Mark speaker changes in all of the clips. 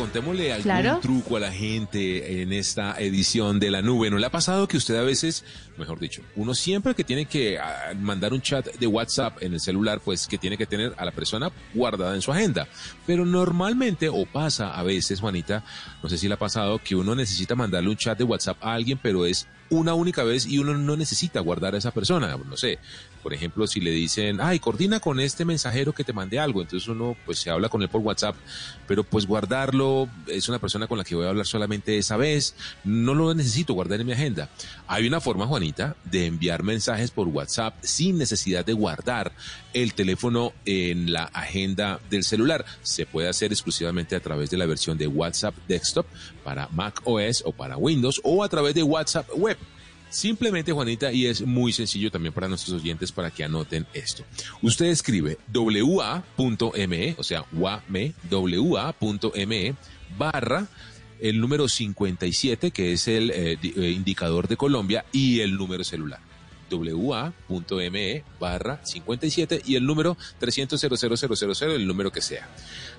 Speaker 1: Contémosle algún
Speaker 2: Claro.
Speaker 1: truco a la gente en esta edición de la nube. ¿No le ha pasado que usted a veces, mejor dicho, uno siempre que tiene que ah, mandar un chat de WhatsApp en el celular, pues que tiene que tener a la persona guardada en su agenda? Pero normalmente, o pasa a veces, Juanita, no sé si le ha pasado, que uno necesita mandarle un chat de WhatsApp a alguien, pero es una única vez y uno no necesita guardar a esa persona. No sé, por ejemplo, si le dicen, ay, coordina con este mensajero que te mandé algo, entonces uno pues se habla con él por WhatsApp, pero pues guardarlo es una persona con la que voy a hablar solamente esa vez, no lo necesito guardar en mi agenda. Hay una forma, Juanita, de enviar mensajes por WhatsApp sin necesidad de guardar el teléfono en la agenda del celular. Se puede hacer exclusivamente a través de la versión de WhatsApp Desktop para Mac OS o para Windows o a través de WhatsApp Web. Simplemente, Juanita, y es muy sencillo también para nuestros oyentes para que anoten esto. Usted escribe wa.me, o sea, wame, wa.me, barra el número 57, que es el eh, eh, indicador de Colombia, y el número celular wa.me barra 57 y el número 300 00000, el número que sea.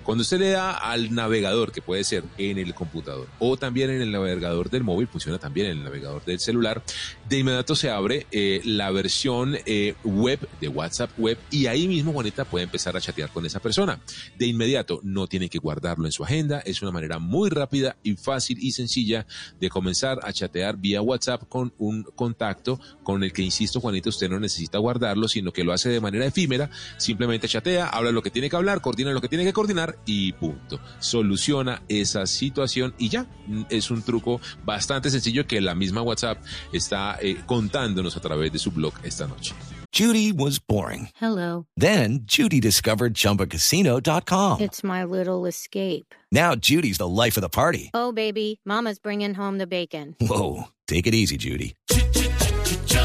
Speaker 1: Cuando usted le da al navegador, que puede ser en el computador o también en el navegador del móvil, funciona también en el navegador del celular, de inmediato se abre eh, la versión eh, web de WhatsApp web y ahí mismo Juanita puede empezar a chatear con esa persona. De inmediato, no tiene que guardarlo en su agenda, es una manera muy rápida y fácil y sencilla de comenzar a chatear vía WhatsApp con un contacto con el que, insisto, Juanita, usted no necesita guardarlo, sino que lo hace de manera efímera, simplemente chatea, habla lo que tiene que hablar, coordina lo que tiene que coordinar y punto. Soluciona esa situación y ya. Mm, Es un truco bastante sencillo que la misma WhatsApp está eh, contándonos a través de su blog esta noche.
Speaker 3: Judy was boring.
Speaker 2: Hello.
Speaker 3: Then Judy discovered ChumbaCasino.com.
Speaker 2: It's my little escape.
Speaker 3: Now Judy's the life of the party.
Speaker 2: Oh, baby, Mama's bringing home the bacon.
Speaker 3: Whoa, take it easy, Judy.